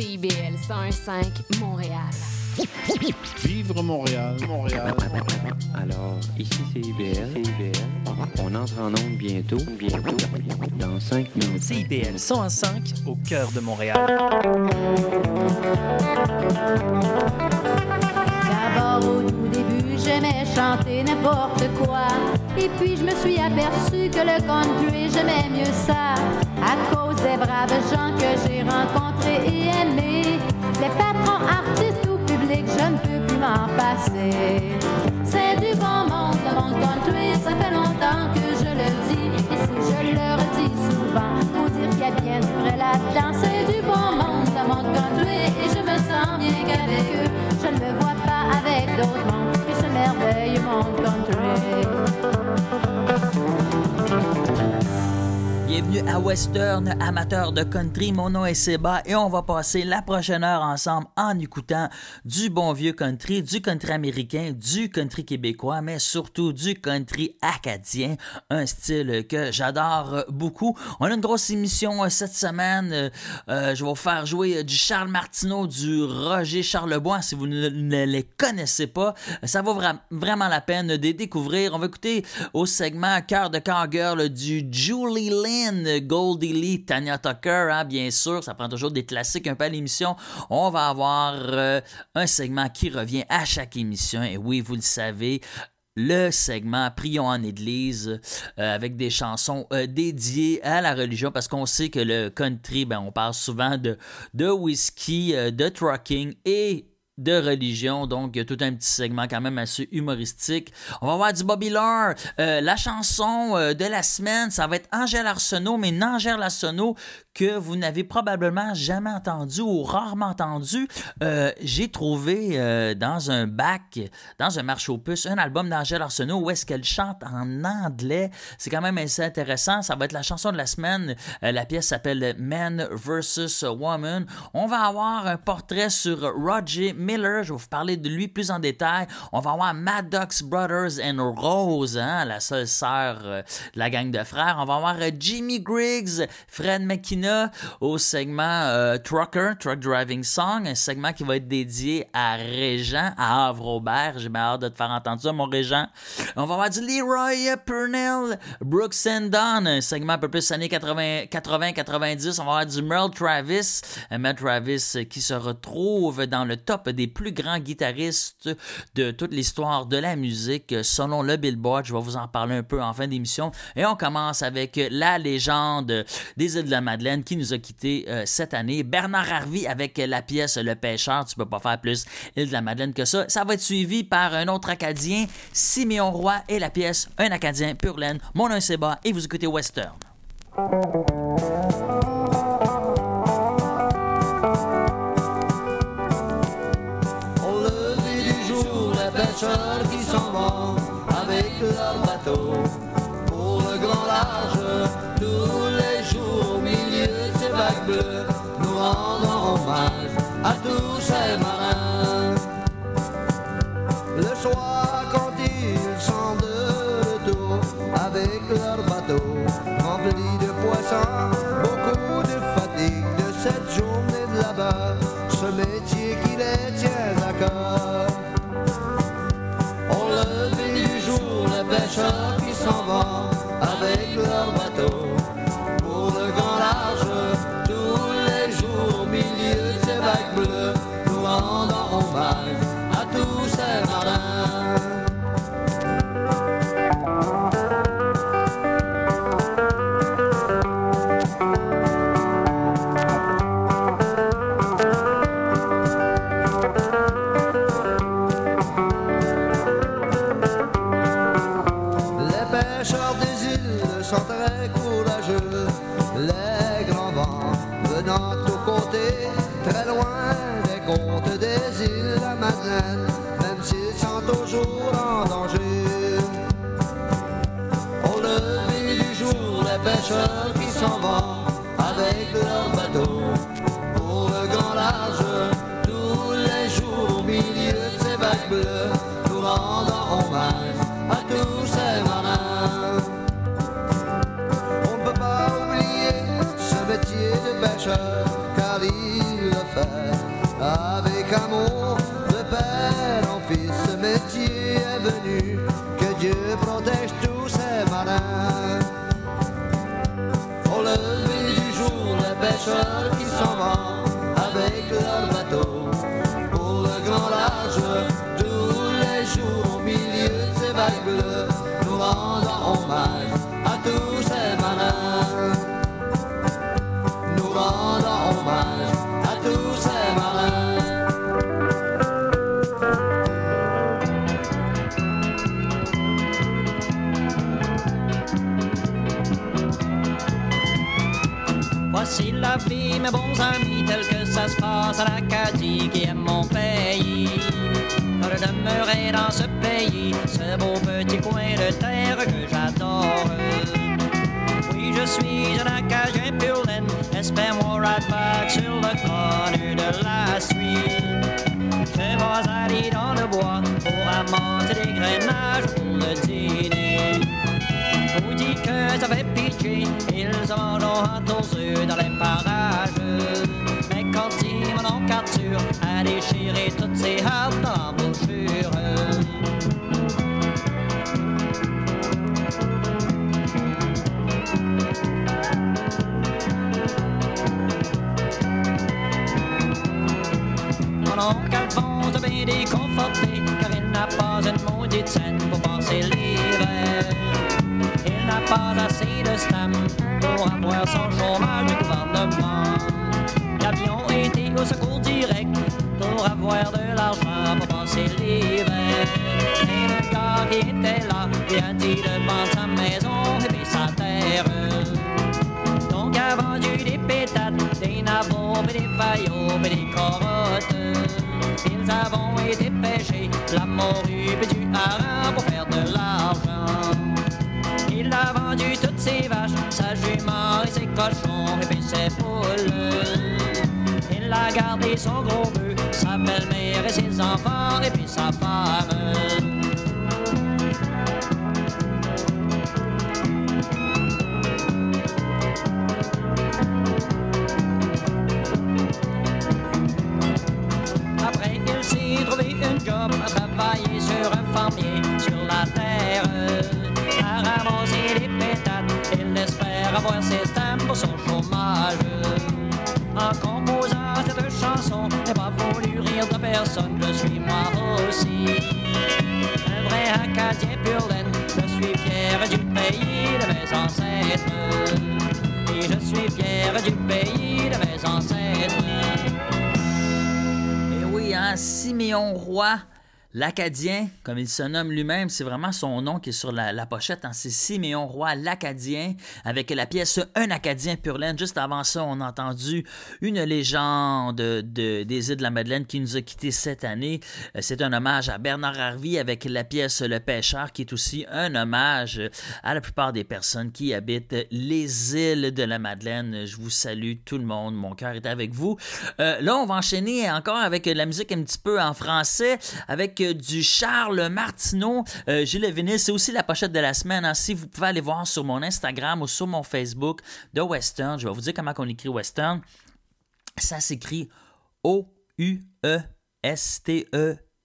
CIBL 101.5 Montréal. Vivre Montréal, Montréal. Alors, ici c'est IBL. On entre en onde bientôt. Bientôt. Dans 5 minutes. CIBL 101.5 au cœur de Montréal. D'abord au j'aimais chanter n'importe quoi. Et puis je me suis aperçu que le country, j'aimais mieux ça. À cause des braves gens que j'ai rencontrés et aimés. Les patrons artistes ou publics, je ne peux plus m'en passer. C'est du bon monde, le monde country, ça fait longtemps que je le dis. Et si je le redis souvent, faut dire qu'il y a bien du vrai là-dedans. C'est du bon monde, le monde country, et je me sens bien qu'avec eux, je ne me vois pas avec d'autres mondes. Bienvenue à Western, amateur de country. Mon nom est Seba et on va passer la prochaine heure ensemble en écoutant du bon vieux country, du country américain, du country québécois, mais surtout du country acadien, un style que j'adore beaucoup. On a une grosse émission euh, cette semaine. Euh, euh, je vais vous faire jouer du Charles Martineau, du Roger Charlebois. Si vous ne, les connaissez pas, ça vaut vra- vraiment la peine de les découvrir. On va écouter au segment Cœur de Cowgirl du Julie Lynn, Goldie Lee, Tanya Tucker, hein, bien sûr. Ça prend toujours des classiques un peu à l'émission. On va avoir euh, un segment qui revient à chaque émission. Et oui, vous le savez, le segment Prions en Église euh, avec des chansons euh, dédiées à la religion parce qu'on sait que le country, ben, on parle souvent de, de whisky, de trucking et de religion, donc tout un petit segment quand même assez humoristique. On va voir du Bobby Lore. Euh, la chanson euh, de la semaine, ça va être Angèle Arsenault, mais une Angèle Arsenault que vous n'avez probablement jamais entendu ou rarement entendu. Euh, J'ai trouvé euh, dans un bac, dans un marché aux un album d'Angèle Arsenault où est-ce qu'elle chante en anglais. C'est quand même assez intéressant. Ça va être la chanson de la semaine. Euh, la pièce s'appelle Man versus Woman. On va avoir un portrait sur Roger Miller. Je vais vous parler de lui plus en détail. On va avoir Maddox Brothers and Rose, hein, la seule sœur de la gang de frères. On va avoir Jimmy Griggs, Fred Au segment euh, Trucker, Truck Driving Song, un segment qui va être dédié à Régent, à Havre-Aubert. J'ai bien hâte de te faire entendre ça, mon Régent. On va avoir du Leroy Purnell, Brooks and Dunn, un segment un peu plus années 80-90. On va avoir du Merle Travis, Merle Travis qui se retrouve dans le top des plus grands guitaristes de toute l'histoire de la musique selon le Billboard. Je vais vous en parler un peu en fin d'émission. Et on commence avec la légende des îles de la Madeleine qui nous a quittés euh, cette année. Bernard Harvey avec la pièce Le Pêcheur. Tu peux pas faire plus île de la Madeleine que ça. Ça va être suivi par un autre Acadien, Siméon Roy et la pièce Un Acadien pur laine. Mon nom est Seba et vous écoutez Western. Au lever du jour, qui avec leur bateau à tous ces marins. Le soir, quand ils sont de retour avec leur bateau rempli de poissons, beaucoup de fatigue de cette journée de là-bas, ce métier qui les tient à cœur. Au lever du jour, les pêcheurs qui s'en vont avec leur qui s'en vont avec leur bateau pour le grand large, tous les jours au milieu de ces vagues bleues, nous rendons hommage à tous ces marins. On ne peut pas oublier ce métier de pêcheur, car il le fait avec amour, Voici la vie, mes bons amis, tel que ça se passe à l'Acadie, qui aime mon pays. De demeurer dans ce pays, ce beau petit coin de terre ont hâte aux œufs dans les parages. Mais quand ils m'en ont capture, à déchirer toutes ces hâtes dans l'embouchure. Mon oncle Alphonse a bien déconforté, son chômage du gouvernement. L'avion était au secours direct pour avoir de l'argent pour passer l'hiver. Et le gars qui était là a dit de sa maison et puis sa terre. Donc a vendu des pétates, des et des faillots, des carottes. Ils avons été pêchés, la morue du hareng Il a gardé son gros Siméon Roy, l'Acadien, comme il se nomme lui-même, c'est vraiment son nom qui est sur la, pochette. hein, c'est Siméon Roy, l'Acadien, avec la pièce Un Acadien pur. Juste avant ça, on a entendu une légende de, des îles de la Madeleine qui nous a quittés cette année. Euh, C'est un hommage à Bernard Harvey avec la pièce Le Pêcheur, qui est aussi un hommage à la plupart des personnes qui habitent les îles de la Madeleine. Je vous salue tout le monde, mon cœur est avec vous. Euh, là, on va enchaîner encore avec la musique un petit peu en français, avec du Charles Martineau. Euh, J'ai le c'est aussi la pochette de la semaine. hein. Si vous pouvez aller voir sur mon Instagram ou sur mon Facebook de Western, je vais vous dire comment on écrit Western. Ça s'écrit O-U-E-S-T-E.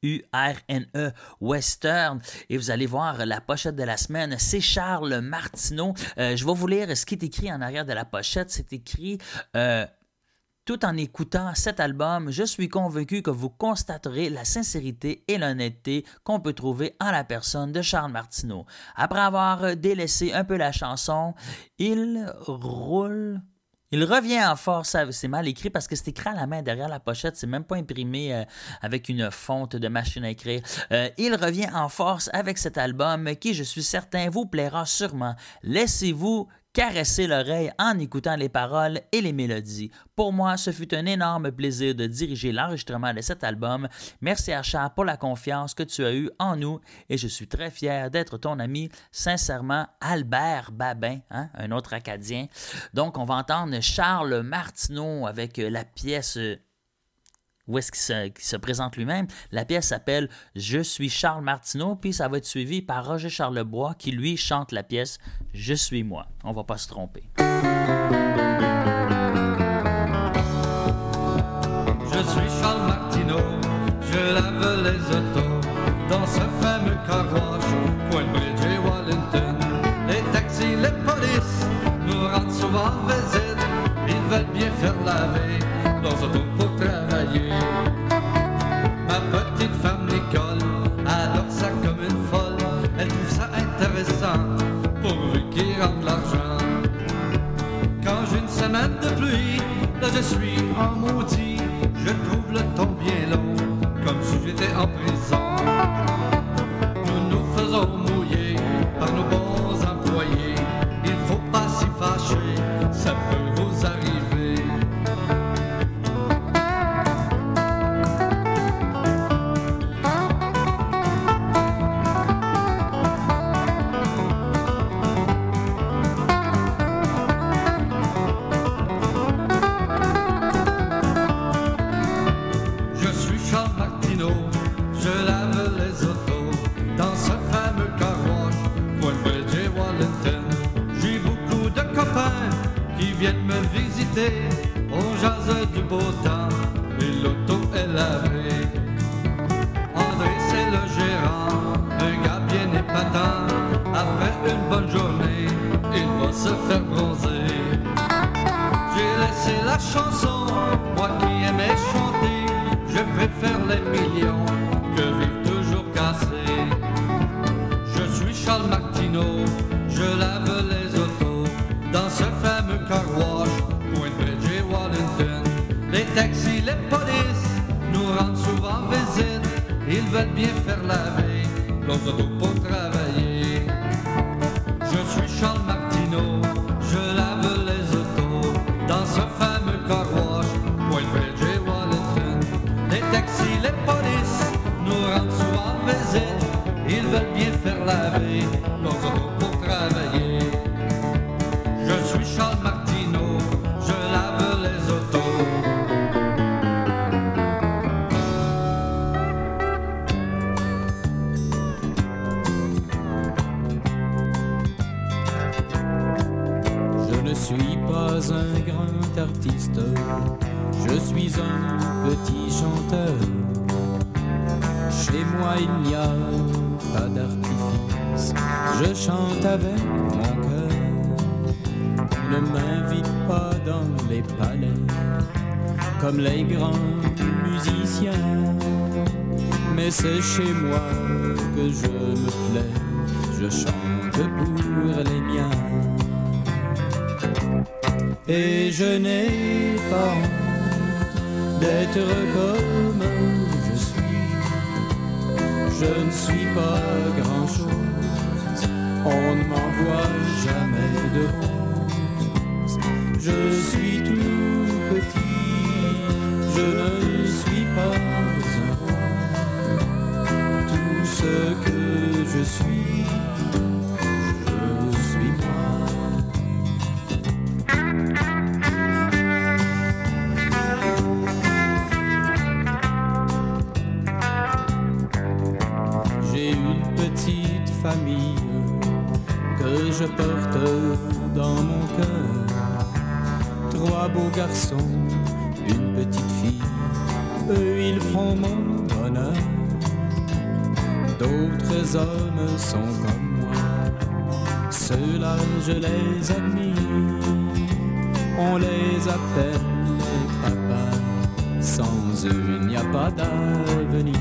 U-R-N-E, Western. Et vous allez voir la pochette de la semaine. C'est Charles Martineau. Euh, je vais vous lire ce qui est écrit en arrière de la pochette. C'est écrit euh, tout en écoutant cet album, je suis convaincu que vous constaterez la sincérité et l'honnêteté qu'on peut trouver en la personne de Charles Martineau. Après avoir délaissé un peu la chanson, il roule. Il revient en force, c'est mal écrit parce que c'est écrit à la main derrière la pochette, c'est même pas imprimé euh, avec une fonte de machine à écrire. Euh, il revient en force avec cet album qui, je suis certain, vous plaira sûrement. Laissez-vous caresser l'oreille en écoutant les paroles et les mélodies. Pour moi, ce fut un énorme plaisir de diriger l'enregistrement de cet album. Merci à pour la confiance que tu as eue en nous et je suis très fier d'être ton ami. Sincèrement, Albert Babin, hein, un autre Acadien. Donc, on va entendre Charles Martineau avec euh, la pièce où est-ce qu'il se, présente lui-même. La pièce s'appelle Je suis Charles Martineau, puis ça va être suivi par Roger Charlebois qui lui chante la pièce Je suis moi. On va pas se tromper. Je suis Charles Martineau, je lave les autos dans ce fameux carrosse, Coinbridge et Wellington. Les taxis, les polices nous rendent souvent visite, ils veulent bien faire laver je suis en maudit, je trouve le temps bien long, comme si j'étais en prison. on jase du beau temps et l'auto est lavée. André, c'est le gérant, un gars bien épatant. Après une bonne journée, il va se faire bronzer. J'ai laissé la chanson, moi qui aimais chanter, je préfère les millions. va bien faire la veille. que je me plais, je change pour les miens. Et je n'ai pas honte d'être comme je suis. Je ne suis pas grand-chose, on ne m'envoie jamais de honte. Je suis Je suis, je suis moi. J'ai une petite famille que je porte dans mon cœur. Trois beaux garçons, une petite fille. Eux, ils font mon bonheur. D'autres hommes sont comme moi. Ceux-là, je les admire. On les appelle les. Sans eux, il n'y a pas d'avenir.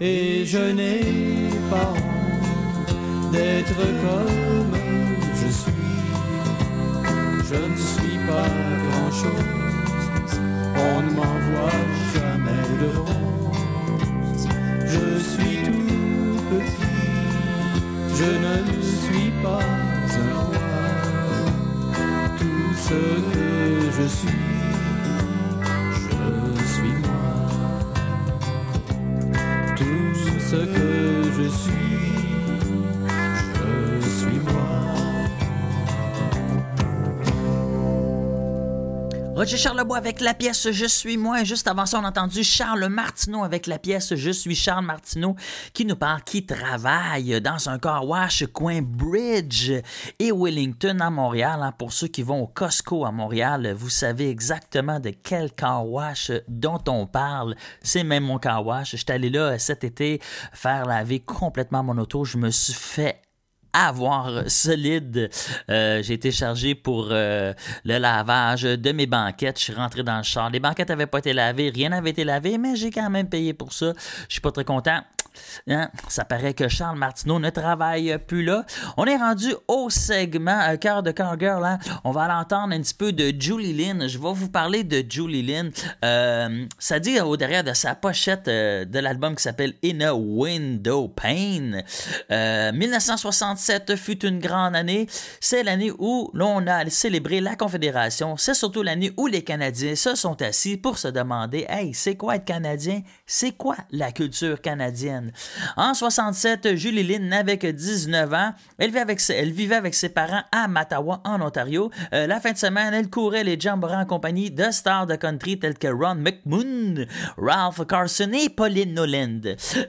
Et je n'ai pas honte d'être comme je suis. Je ne suis pas grand-chose dessus. Roger Charlebois avec la pièce Je suis moi. Juste avant ça, on a entendu Charles Martineau avec la pièce Je suis Charles Martineau qui nous parle qui travaille dans un car wash coin Bridge et Wellington à Montréal. Hein. Pour ceux qui vont au Costco à Montréal, vous savez exactement de quel car wash dont on parle. C'est même mon car wash. J'étais allé là cet été faire laver complètement mon auto. Je me suis fait avoir solide. Euh, j'ai été chargé pour euh, le lavage de mes banquettes. Je suis rentré dans le char. Les banquettes n'avaient pas été lavées, rien n'avait été lavé, mais j'ai quand même payé pour ça. Je suis pas très content. Hein? Ça paraît que Charles Martineau ne travaille plus là. On est rendu au segment euh, Cœur de Cœur Girl. Hein? On va l'entendre un petit peu de Julie Lynn. Je vais vous parler de Julie Lynn. Euh, ça dit au derrière de sa pochette euh, de l'album qui s'appelle In a Window Pane. 1967 fut une grande année. C'est l'année où l'on a célébré la Confédération. C'est surtout l'année où les Canadiens se sont assis pour se demander Hey, c'est quoi être Canadien? C'est quoi la culture canadienne? En 67, Julie Lynn n'avait que 19 ans. Elle vivait avec, ses parents à Mattawa, en Ontario. Euh, la fin de semaine, elle courait les jamborees en compagnie de stars de country tels que Ron McMoon, Ralph Carson et Pauline Noland.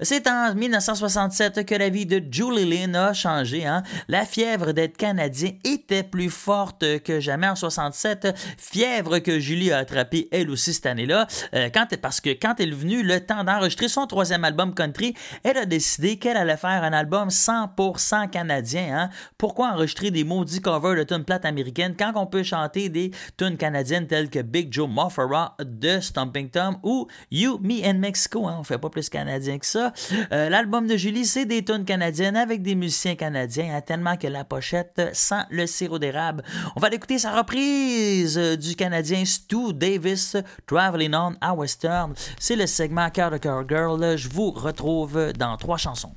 C'est en 1967 que la vie de Julie Lynn a changé. Hein. La fièvre d'être canadien était plus forte que jamais en 67. Fièvre que Julie a attrapée elle aussi cette année-là. Euh, parce que quand elle est venue le temps d'enregistrer son troisième album country, elle a décidé qu'elle allait faire un album 100% canadien. Hein? Pourquoi enregistrer des maudits covers de tunes plates américaines quand on peut chanter des tunes canadiennes telles que Big Joe Moffara de Stomping Tom ou You, Me and Mexico? Hein? On fait pas plus canadien que ça. Euh, l'album de Julie, c'est des tunes canadiennes avec des musiciens canadiens, hein, tellement que la pochette sent le sirop d'érable. On va écouter sa reprise du Canadien Stu Davis, Traveling On à Western. C'est le segment Cœur de Cœur Girl. Je vous retrouve dans trois chansons.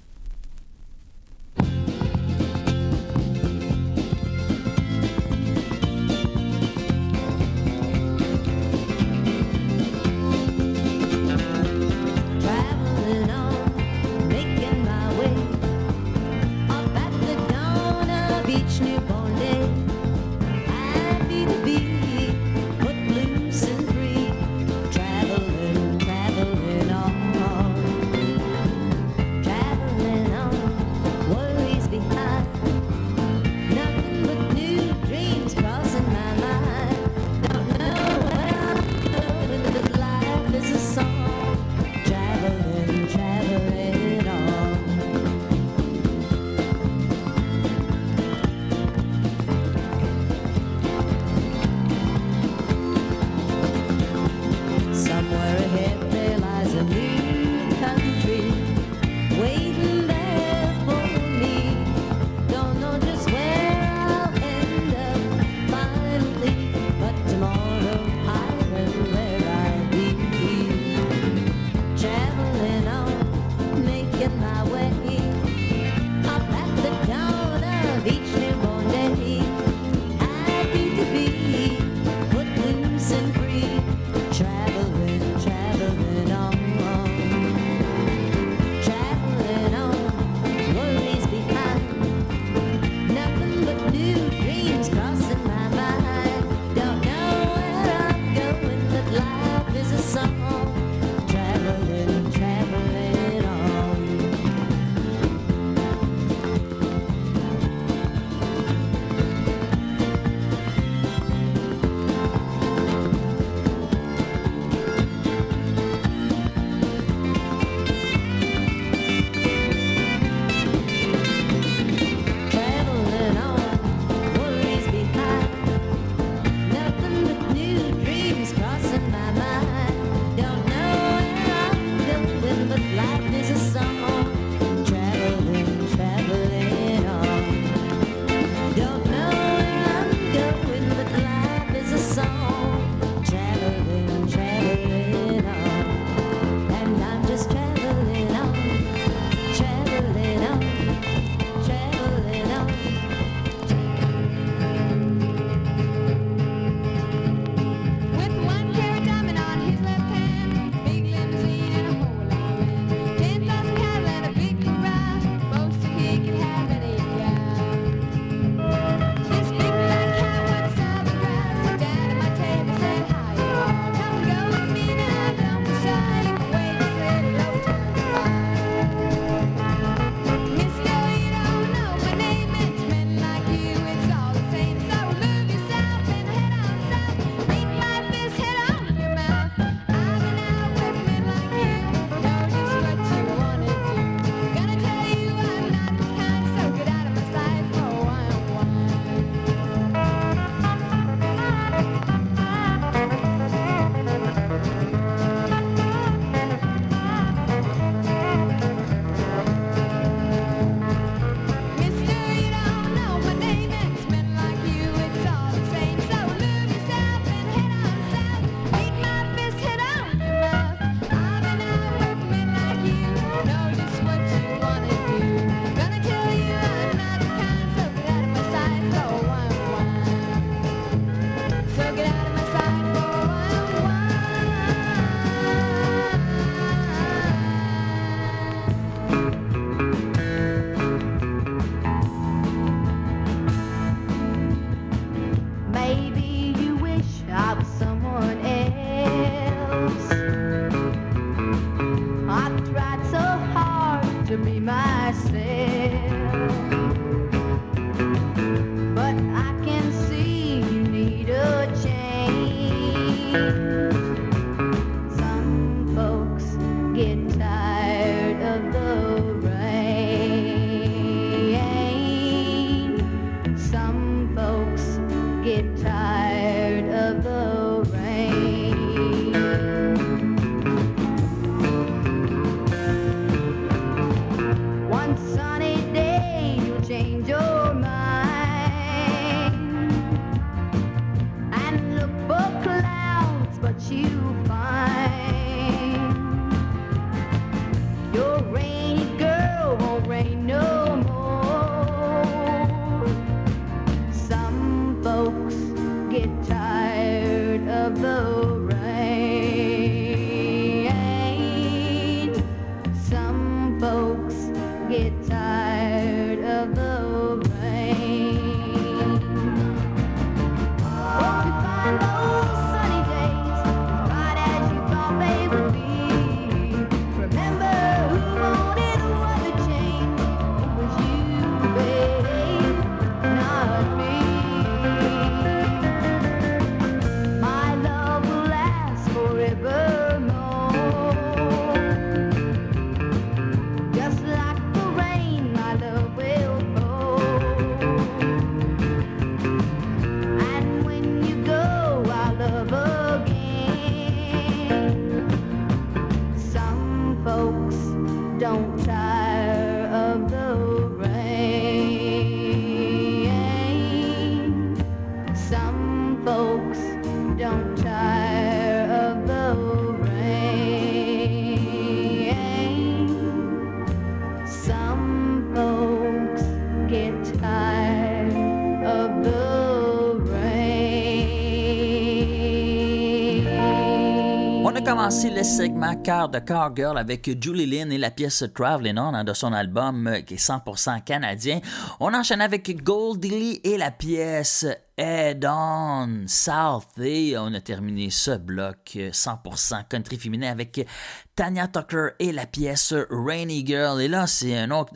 Segment Car de Girl avec Julie Lynn et la pièce Traveling On hein, de son album euh, qui est 100% canadien. On enchaîne avec Goldie et la pièce Head On South et on a terminé ce bloc 100% euh, country féminin avec Tanya Tucker et la pièce Rainy Girl. Et là, c'est un autre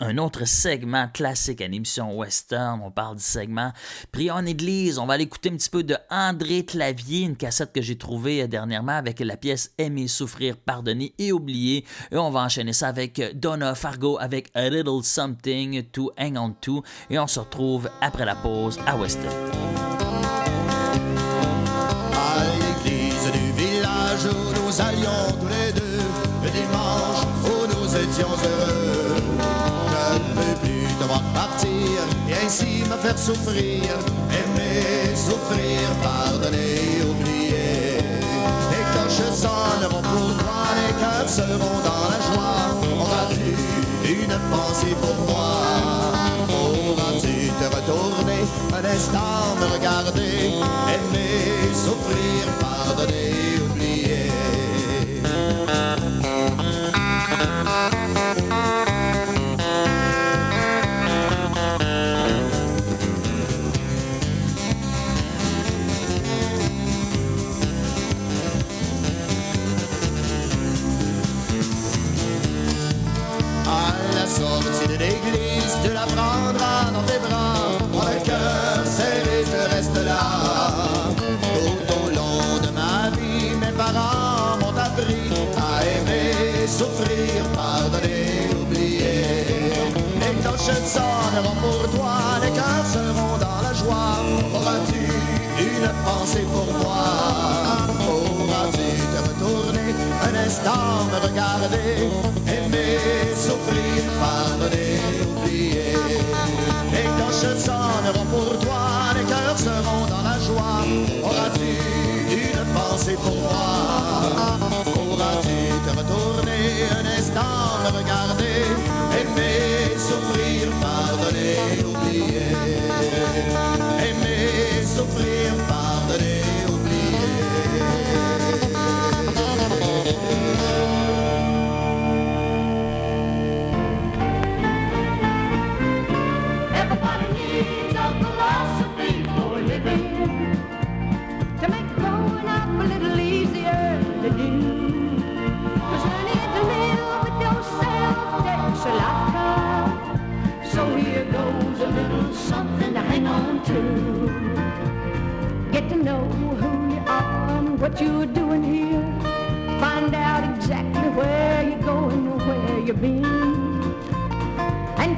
un autre segment classique à l'émission western. On parle du segment Prions en église. On va aller écouter un petit peu de André Clavier, une cassette que j'ai trouvée euh, dernièrement avec la pièce Aimer, souffrir, pardonner et oublier. Et on va enchaîner ça avec Donna Fargo avec A Little Something to Hang On To. Et on se retrouve après la pause à Western. À l'église du village où nous allions tous les deux, le où nous étions heureux partir et ainsi me faire souffrir, aimer, souffrir, pardonner, oublier. Les cloches sonneront pour toi, les cœurs seront dans la joie. Auras-tu une pensée pour moi? Auras-tu te retourner un instant me regarder,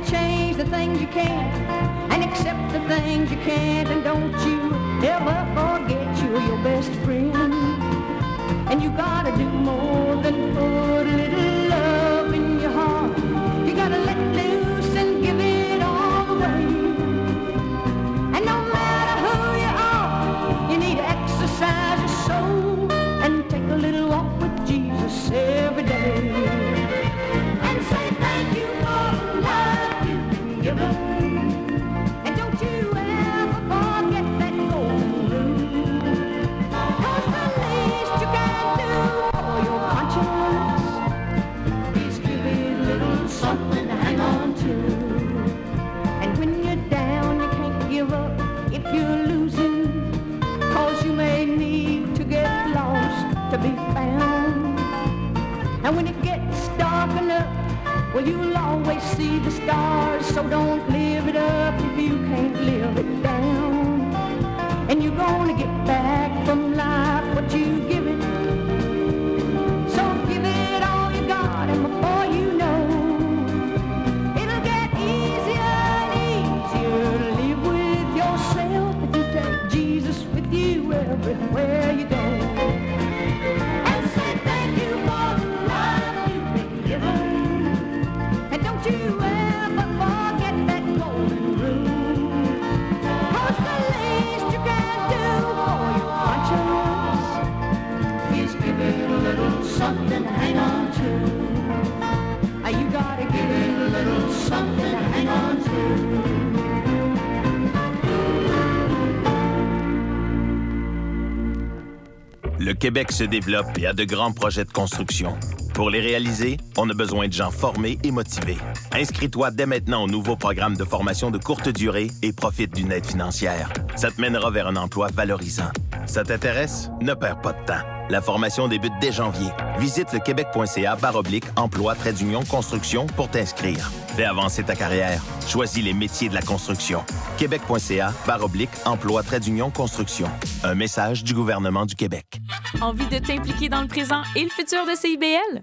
change the things you can and accept the things you can't. And don't you ever forget you're your best friend. And you gotta do more than put a little stars. So Le Québec se développe et a de grands projets de construction. Pour les réaliser, on a besoin de gens formés et motivés. Inscris-toi dès maintenant au nouveau programme de formation de courte durée et profite d'une aide financière. Ça te mènera vers un emploi valorisant. Ça t'intéresse? Ne perds pas de temps. La formation débute dès janvier. Visite le québec.ca oblique emploi trait d'union construction pour t'inscrire. Fais avancer ta carrière. Choisis les métiers de la construction. québec.ca oblique emploi trait d'union construction. Un message du gouvernement du Québec. Envie de t'impliquer dans le présent et le futur de CIBL?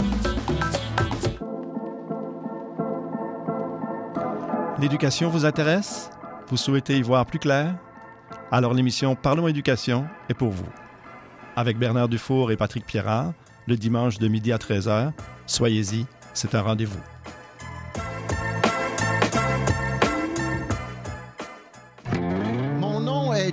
L'éducation vous intéresse? Vous souhaitez y voir plus clair? Alors l'émission Parlons éducation est pour vous. Avec Bernard Dufour et Patrick Pierrard, le dimanche de midi à 13h, soyez-y, c'est un rendez-vous.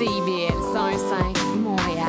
CIBL 105 Montréal.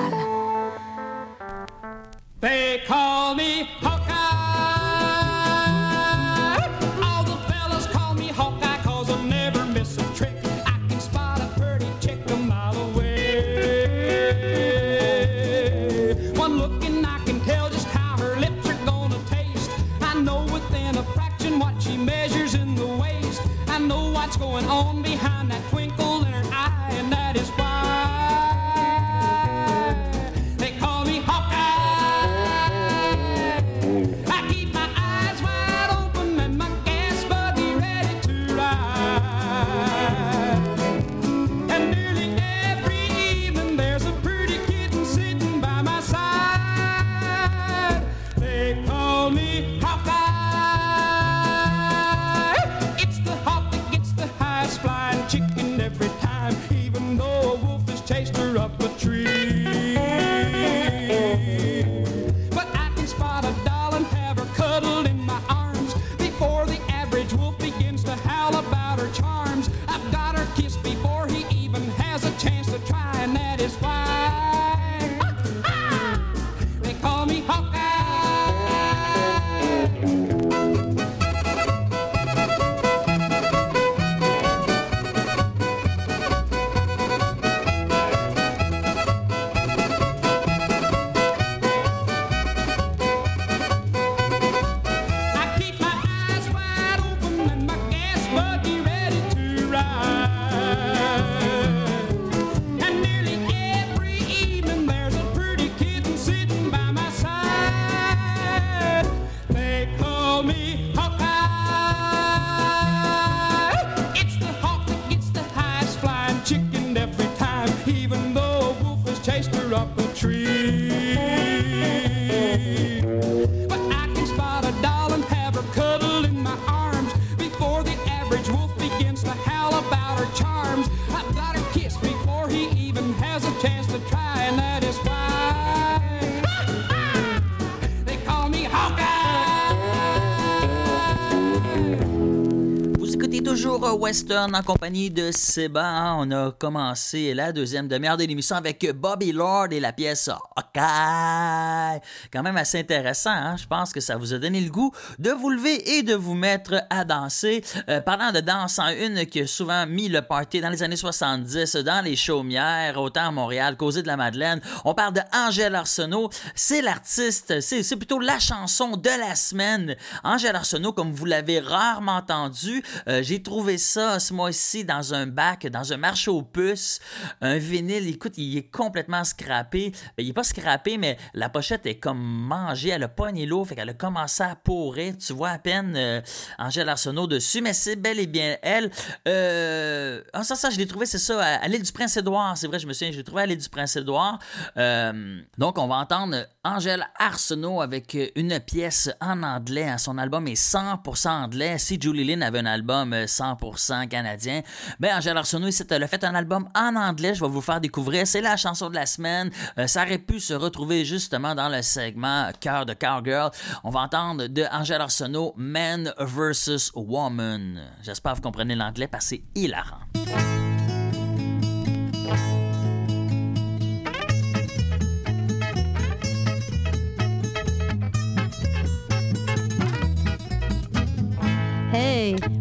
En compagnie de Seba. hein. On a commencé la deuxième demi-heure de l'émission avec Bobby Lord et la pièce Hawkeye. Quand même assez intéressant. hein. Je pense que ça vous a donné le goût de vous lever et de vous mettre à danser. Euh, parlant de danse en une qui a souvent mis le party dans les années 70 dans les chaumières, autant à Montréal îles de la Madeleine. On parle de Angèle Arsenault. C'est l'artiste, c'est c'est plutôt la chanson de la semaine. Angèle Arsenault, comme vous l'avez rarement entendu, euh, j'ai trouvé ça ce mois-ci dans un bac, dans un marché aux puces, un vinyle, écoute, il est complètement scrappé. Ben, il est pas scrappé, mais la pochette est comme mangée, elle a pogné l'eau, fait qu'elle a commencé à pourrir. Tu vois à peine euh, Angèle Arsenault dessus, mais c'est bel et bien elle. Euh, ah, ça, ça, je l'ai trouvé, c'est ça, à, l'île du Prince-Édouard. C'est vrai, je me souviens, je l'ai trouvé à l'île du Prince-Édouard. Euh, donc, on va entendre Angèle Arsenault avec une pièce en anglais. Hein, son album est 100% anglais. Si Julie Lynn avait un album 100% canadien. Ben, Angèle Arsenault, elle a fait un album en anglais. Je vais vous faire découvrir. C'est la chanson de la semaine. Euh, ça aurait pu se retrouver justement dans le segment Cœur de Cowgirl. On va entendre de Angèle Arsenault, Man vs Woman. J'espère que vous comprenez l'anglais parce que c'est hilarant.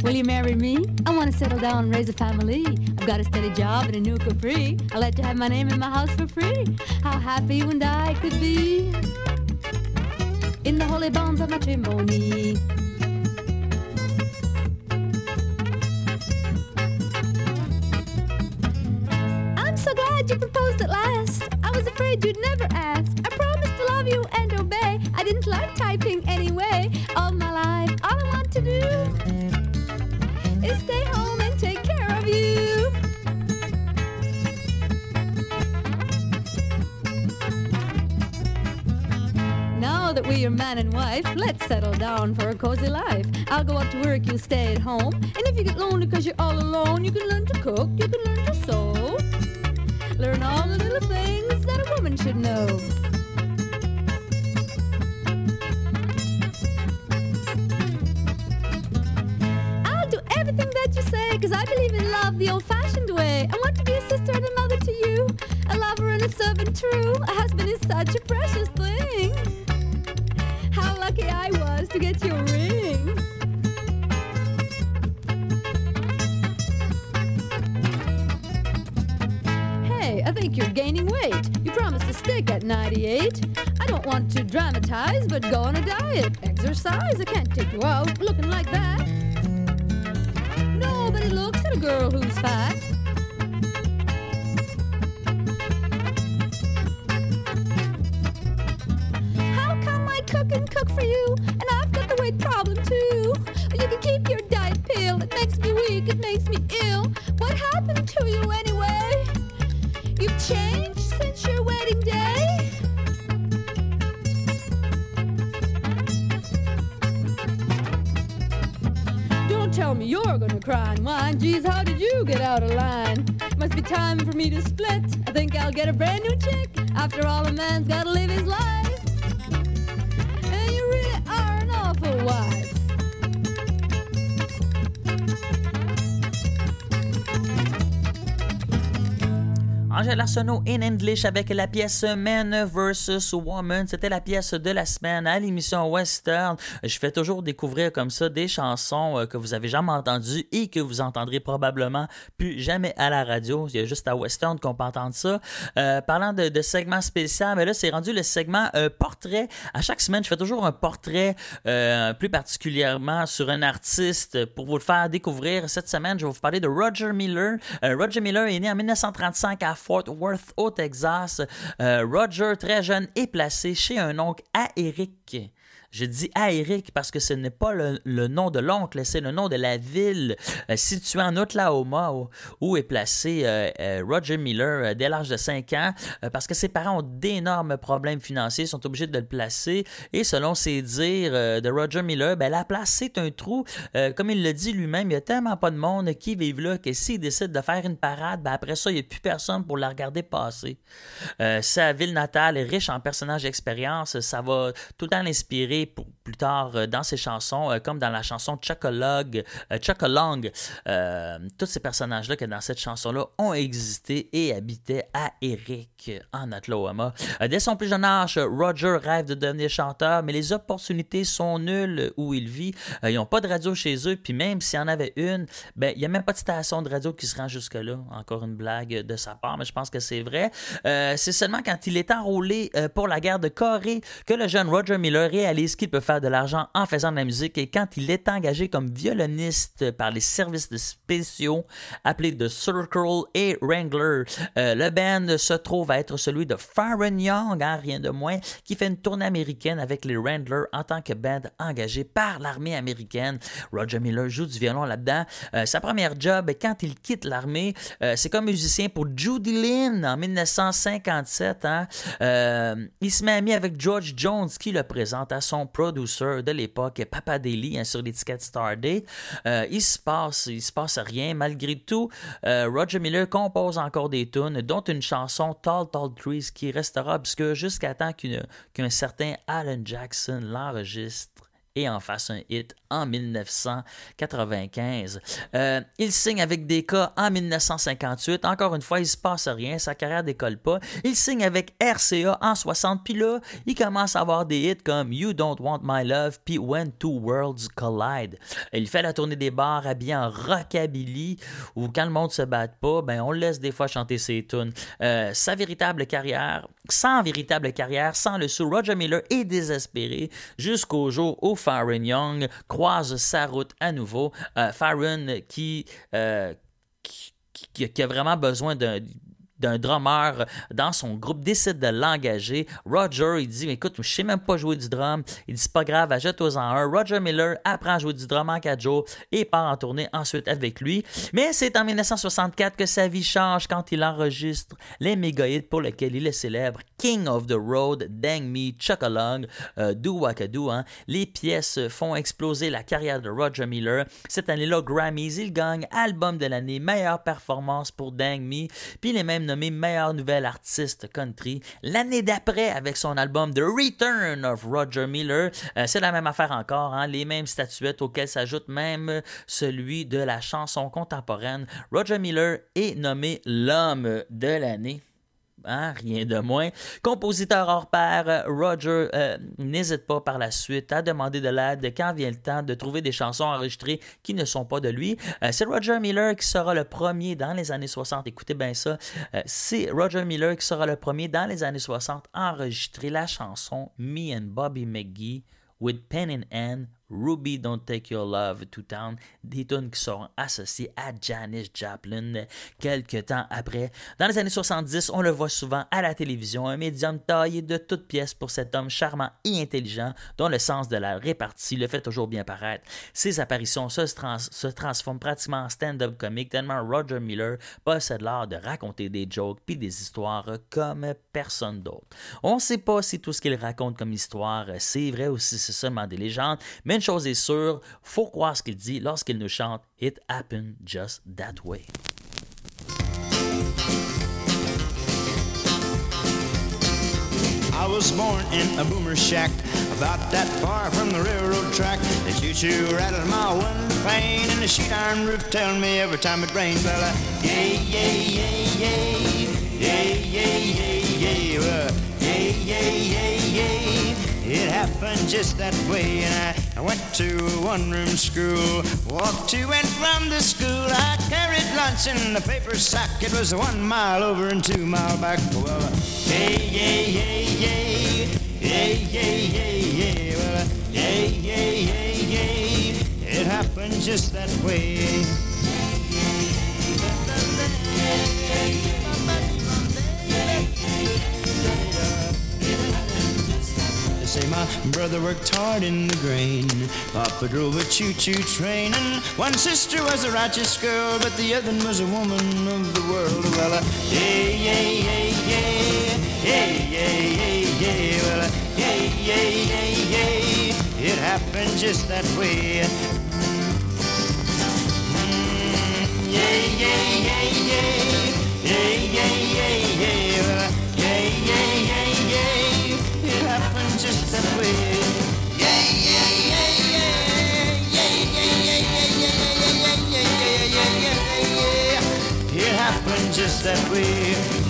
Will you marry me? I want to settle down and raise a family. I've got a steady job and a new Capri. I'd like to have my name in my house for free. How happy you and I could be in the holy bonds of matrimony. I'm so glad you proposed at last. I was afraid you'd never Are man and wife, let's settle down for a cozy life. I'll go out to work, you stay at home. And if you get lonely because you're all alone, you can learn to cook, you can learn to sew. Learn all the little things that a woman should know. I'll do everything that you say, cause I believe in love the old fashioned way. I want to be a sister and a mother to you, a lover and a servant true. A husband is such a precious I was to get your ring. Hey, I think you're gaining weight. You promised to stick at 98. I don't want to dramatize, but go on a diet. Exercise, I can't take you out looking like that. Nobody looks at a girl who's fat. I cook and cook for you, and I've What happened to you anyway? You've changed since your wedding day. Don't tell me you're gonna cry and whine. Geez, how did you get out of line? Must be time for me to split. I think I'll get a brand new chick. After all, a man's gotta live his life. Angèle Arsenault in English avec la pièce Man vs. Woman. C'était la pièce de la semaine à l'émission Western. Je fais toujours découvrir comme ça des chansons euh, que vous avez jamais entendues et que vous entendrez probablement plus jamais à la radio. Il y a juste à Western qu'on peut entendre ça. Euh, parlant de, de segment spécial, mais là, c'est rendu le segment euh, portrait. À chaque semaine, je fais toujours un portrait euh, plus particulièrement sur un artiste pour vous le faire découvrir. Cette semaine, je vais vous parler de Roger Miller. Roger Miller est né en 1935 à Fort Worth, au Texas. Euh, Roger, très jeune, est placé chez un oncle à Eric. Je dis à Eric parce que ce n'est pas le, nom de l'oncle, c'est le nom de la ville euh, située en Oklahoma où, est placé euh, euh, Roger Miller dès l'âge de 5 ans parce que ses parents ont d'énormes problèmes financiers, sont obligés de le placer et selon ses dires de Roger Miller, ben, la place c'est un trou. Comme il le dit lui-même, il y a tellement pas de monde qui vivent là que s'il décide de faire une parade, ben, après ça, il n'y a plus personne pour la regarder passer. Sa ville natale est riche en personnages d'expérience. Ça va tout le temps l'inspirer plus tard euh, dans ses chansons, euh, comme dans la chanson Chocolog, euh, Chocolong. Tous ces personnages-là que dans cette chanson-là ont existé et habitaient à Eric en Oklahoma. Dès son plus jeune âge, Roger rêve de devenir chanteur, mais les opportunités sont nulles où il vit. Ils n'ont pas de radio chez eux, puis même s'il y en avait une, ben, il n'y a même pas de station de radio qui se rend jusque-là. Encore une blague de sa part, mais je pense que c'est vrai. C'est seulement quand il est enrôlé pour la guerre de Corée que le jeune Roger Miller réalise qu'il peut faire de l'argent en faisant de la musique et quand il est engagé comme violoniste par les services spéciaux appelés The Circle et Wrangler. Euh, le band se trouve à être celui de Farron Young, hein, rien de moins, qui fait une tournée américaine avec les Wranglers en tant que band engagé par l'armée américaine. Roger Miller joue du violon là-dedans. Euh, sa première job, quand il quitte l'armée, euh, c'est comme musicien pour Judy Lynn en 1957. hein. Il se met ami avec George Jones qui le présente à son producer de l'époque, Papa hein, sur l'étiquette Star Day. Euh, il se passe, il se passe rien. Malgré tout, euh, Roger Miller compose encore des tunes, dont une chanson Tall Tall Trees qui restera obscure jusqu'à temps qu'un certain Alan Jackson l'enregistre et en fasse un hit en 1995. Euh, il signe avec Decca en 1958. Encore une fois, il se passe rien, sa carrière décolle pas. Il signe avec RCA en 60, puis là, il commence à avoir des hits comme You Don't Want My Love, puis When Two Worlds Collide. Il fait la tournée des bars habillé en rockabilly, où quand le monde se bat pas, ben on laisse des fois chanter ses tunes. Euh, sa véritable carrière, sans véritable carrière, sans le sou, Roger Miller est désespéré jusqu'au jour où Farron Young croise sa route à nouveau. Euh, Farron euh, qui- qui a vraiment besoin d'un d'un drummer dans son groupe décide de l'engager. Roger, il dit Écoute, je sais même pas jouer du drum. Il dit C'est pas grave, achète-toi-en un. Roger Miller apprend à jouer du drum en 4 jours et part en tournée ensuite avec lui. Mais c'est en 1964 que sa vie change quand il enregistre les méga hits pour lesquels il est célèbre King of the Road, Dang Me, Chuckalong, euh, Do Wakadoo. Hein. Les pièces font exploser la carrière de Roger Miller. Cette année-là, Grammys, il gagne album de l'année, meilleure performance pour Dang Me, puis il est même nommé meilleur nouvel artiste country. L'année d'après, avec son album The Return of Roger Miller, euh, c'est la même affaire encore, hein, les mêmes statuettes auxquelles s'ajoute même celui de la chanson contemporaine. Roger Miller est nommé l'homme de l'année. Hein, rien de moins. Compositeur hors pair, euh, Roger euh, n'hésite pas par la suite à demander de l'aide quand vient le temps de trouver des chansons enregistrées qui ne sont pas de lui. Euh, c'est Roger Miller qui sera le premier dans les années 60. Écoutez bien ça. C'est Roger Miller qui sera le premier dans les années 60 à enregistrer la chanson Me and Bobby McGee with Pen in Hand, Ruby Don't Take Your Love to Town, des tunes qui seront associées à Janis Joplin quelques temps après. Dans les années 70, on le voit souvent à la télévision, un médium taillé de toutes pièces pour cet homme charmant et intelligent dont le sens de la répartie le fait toujours bien paraître. Ses apparitions se, se transforment pratiquement en stand-up comique tellement Roger Miller possède l'art de raconter des jokes puis des histoires comme personne d'autre. On ne sait pas si tout ce qu'il raconte comme histoire c'est vrai ou si c'est seulement des légendes, mais une chose est sûre, faut croire ce qu'il dit lorsqu'il nous chante It happened just that way. I was born in a boomer shack, about that far from the railroad track. The choo-choo rattled my window pane, and the sheet iron roof tell me every time it rained, well, yay, yay, yay, yay, yay, yay, yay, yay, well, yay, yay, yay, yay. It happened just that way, and I, I went to a one-room school, walked to and from the school. I carried lunch in the paper sack. It was one mile over and two mile back. Well, uh, yay, yay, yay, yay, yay, yay, well, yay, yay, yay, yay. It happened just that way. Say my brother worked hard in the grain. Papa drove a choo-choo train, and one sister was a righteous girl, but the other was a woman of the world. Well, uh, yeah, yeah, yeah, yeah, yeah, yeah, yeah, yeah. Well, uh, yeah, yeah, yeah, yeah. It happened just that way. Mm, yeah, yeah, yeah, yeah. Yeah, yeah, yeah, yeah. Uh, yeah, yeah, yeah, yeah. It happened just that way. Yeah, yeah, yeah, yeah. Yeah, yeah, yeah, yeah, yeah, yeah, yeah, yeah, yeah, yeah, yeah, yeah. It happened just that way.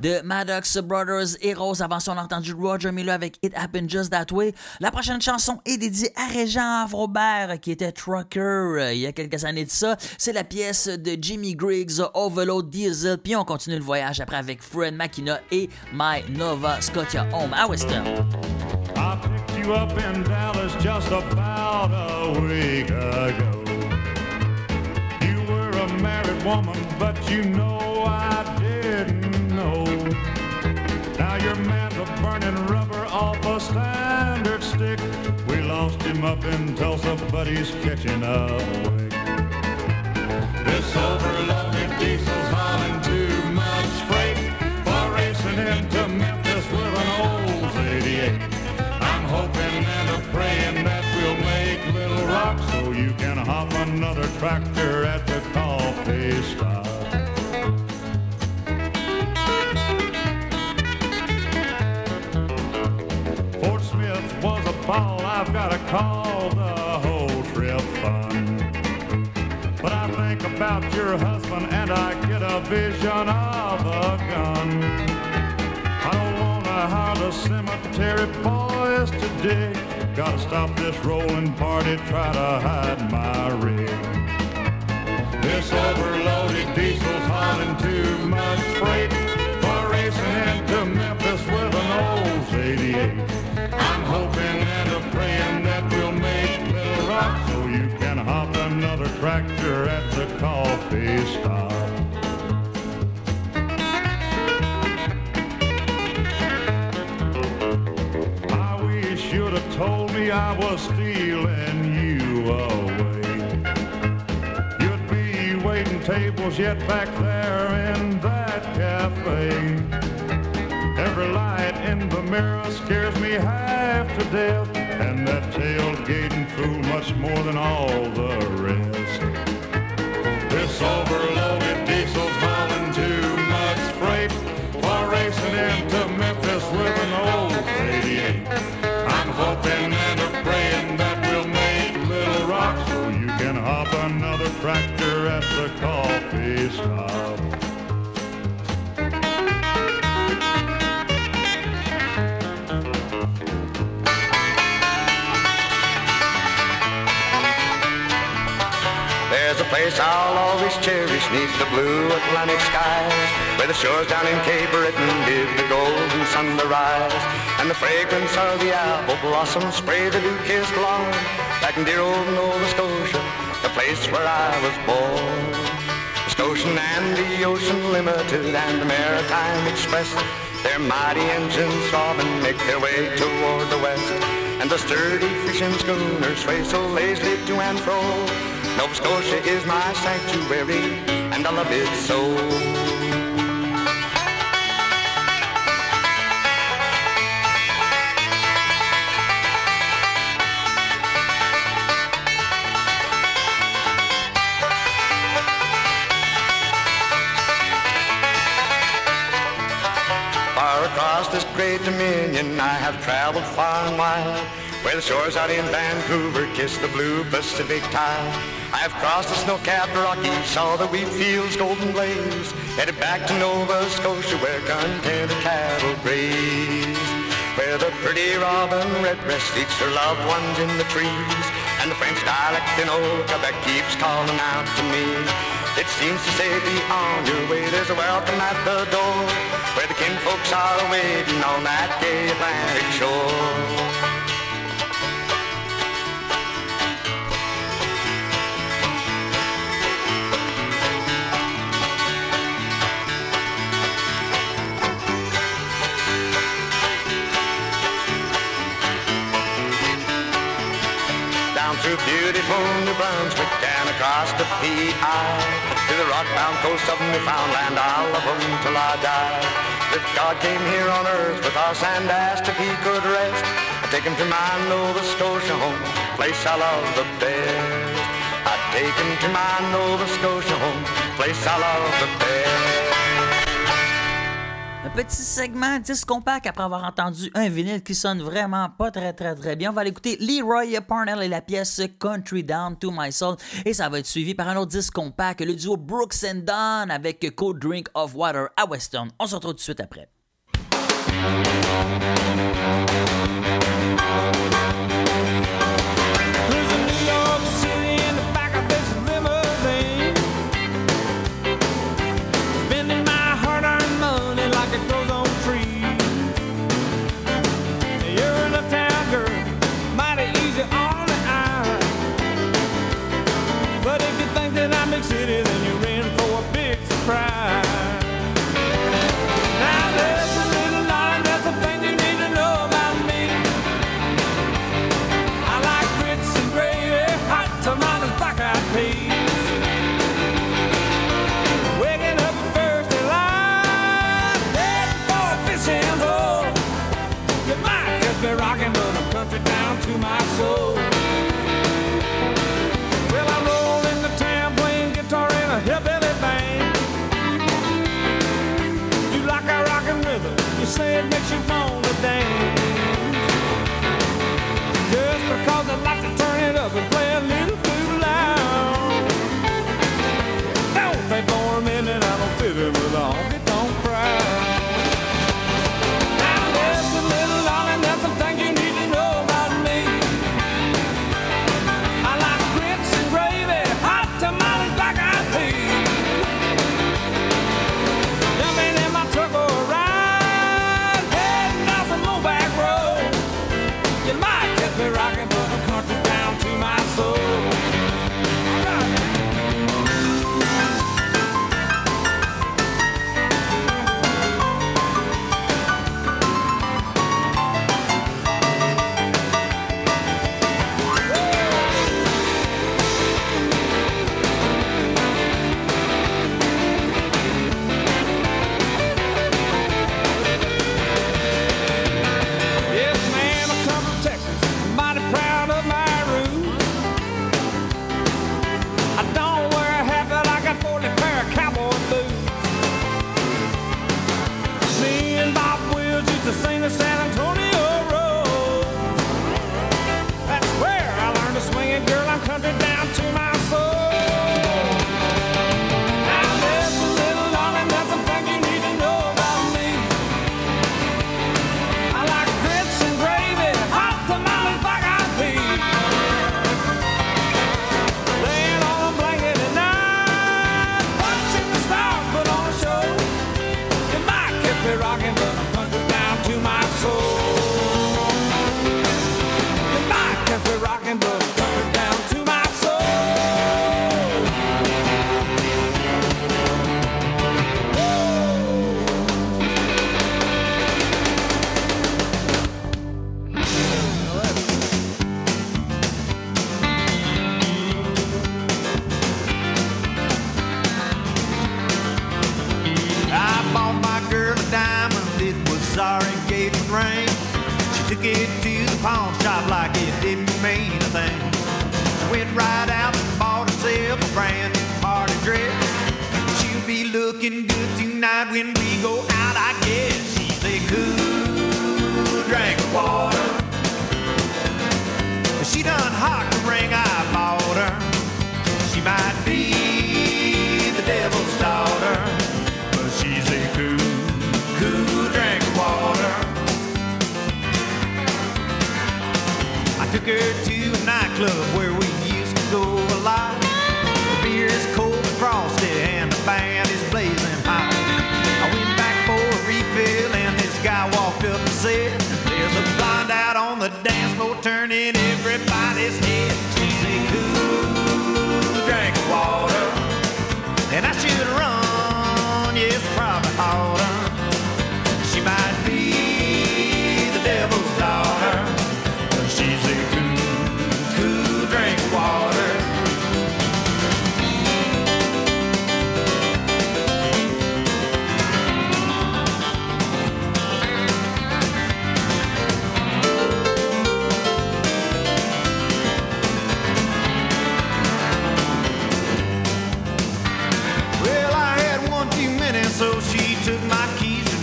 De Maddox Brothers Rose. Avant ça, on a entendu Roger Miller avec It Happened Just That Way. La prochaine chanson est dédiée à Régent Robert, qui était trucker euh, il y a quelques années de ça. C'est la pièce de Jimmy Griggs, Overload Diesel. Puis on continue le voyage après avec Fred McKenna et My Nova Scotia Home à Western. I picked you up in Dallas just about a week ago. You were a married woman, but you know I Now your man's burning rubber off a standard stick. We lost him up in Tulsa, but he's catching up. This overloaded diesel's hauling too much freight for racing into Memphis with an old 88. I'm hoping and a praying that we'll make Little Rock so you can hop another tractor at the coffee stop. I've got to call the whole trip fun. But I think about your husband and I get a vision of a gun. I don't wanna hire the cemetery boys today. Gotta stop this rolling party, try to hide my rig. This overloaded diesel's hauling too much freight for racing into Memphis with an old 88. I'm hoping another tractor at the coffee stop. I wish you'd have told me I was stealing you away. You'd be waiting tables yet back there in that cafe. Every light mirror scares me half to death, and that tailgating fool much more than all the rest. This overloaded diesel's hauling too much freight for racing into Memphis with an old 88. I'm hoping and a praying that we'll make Little Rock so you can hop another tractor at the coffee stop. Neath the blue Atlantic skies Where the shores down in Cape Breton bid the golden sun to rise And the fragrance of the apple blossom spray the dew-kissed lawn Back in dear old Nova Scotia, the place where I was born. The Scotian and the Ocean Limited and the Maritime Express Their mighty engines throbbing make their way toward the west. And the sturdy fishing schooners sway so lazily to and fro. Nova Scotia is my sanctuary, and I love it so. Far across this great dominion, I have traveled far and wide. Where the shores out in Vancouver kiss the blue Pacific tide. I've crossed the snow-capped Rockies, saw the wheat fields golden blaze. Headed back to Nova Scotia where contented cattle graze. Where the pretty robin redbreast seeks her loved ones in the trees. And the French dialect in old Quebec keeps calling out to me. It seems to say be on your way, there's a welcome at the door. Where the kinfolks are waiting on that gay Atlantic shore. Beautiful New Brunswick and across the PI to the rock-bound coast of Newfoundland. I'll love home till I die. If God came here on earth with us and asked if he could rest, I'd take him to my Nova Scotia home, place I love the best. I'd take him to my Nova Scotia home, place I love the petit segment disque compact après avoir entendu un vinyle qui sonne vraiment pas très très très bien. On va aller écouter Leroy Parnell et la pièce Country Down to My Soul et ça va être suivi par un autre disque compact, le duo Brooks and Dunn avec Cold Drink of Water à Weston. On se retrouve tout de suite après.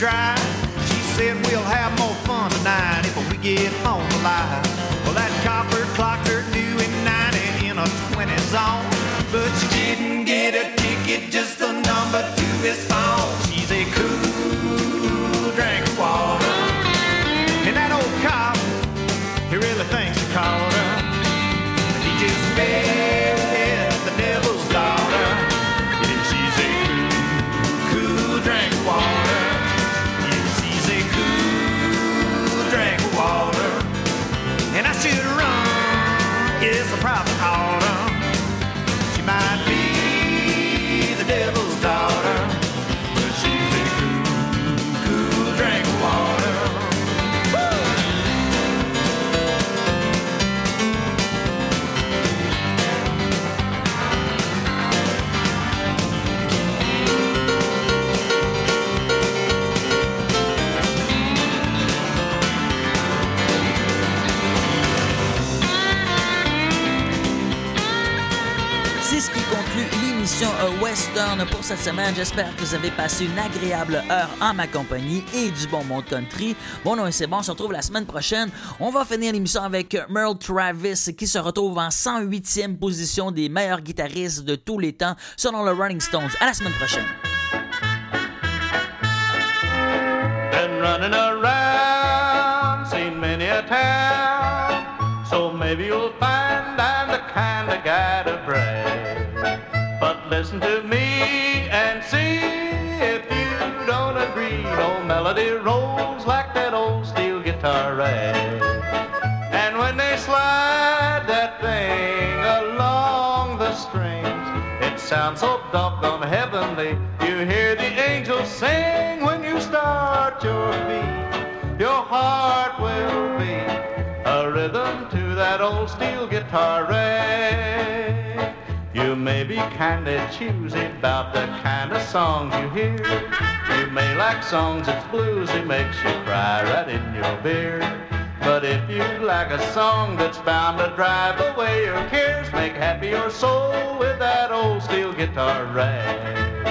Drive. She said we'll have more fun tonight if we get home alive. Well, that copper clocked her due in 90 in a 20 zone. But she didn't get a ticket, just the number to his phone. She's a cool Pour cette semaine. J'espère que vous avez passé une agréable heure en ma compagnie et du bon monde country. Bon, non, c'est bon, on se retrouve la semaine prochaine. On va finir l'émission avec Merle Travis qui se retrouve en 108e position des meilleurs guitaristes de tous les temps selon le Rolling Stones. À la semaine prochaine. It sounds so doggone heavenly. You hear the angels sing when you start your beat. Your heart will beat a rhythm to that old steel guitar rag. You may be kinda choosy about the kind of songs you hear. You may like songs that's bluesy, makes you cry right in your beer. But if you like a song that's bound to drive away your cares, make happy your soul with that old steel guitar rag.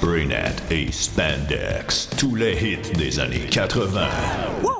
Spraynet et Spandex, tous les hits des années 80. Wow,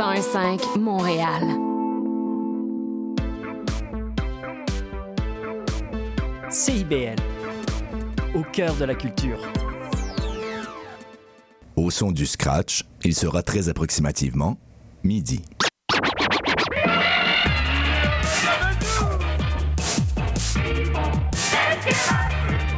101.5 Montréal. CIBL, au cœur de la culture. Au son du scratch, il sera très approximativement midi.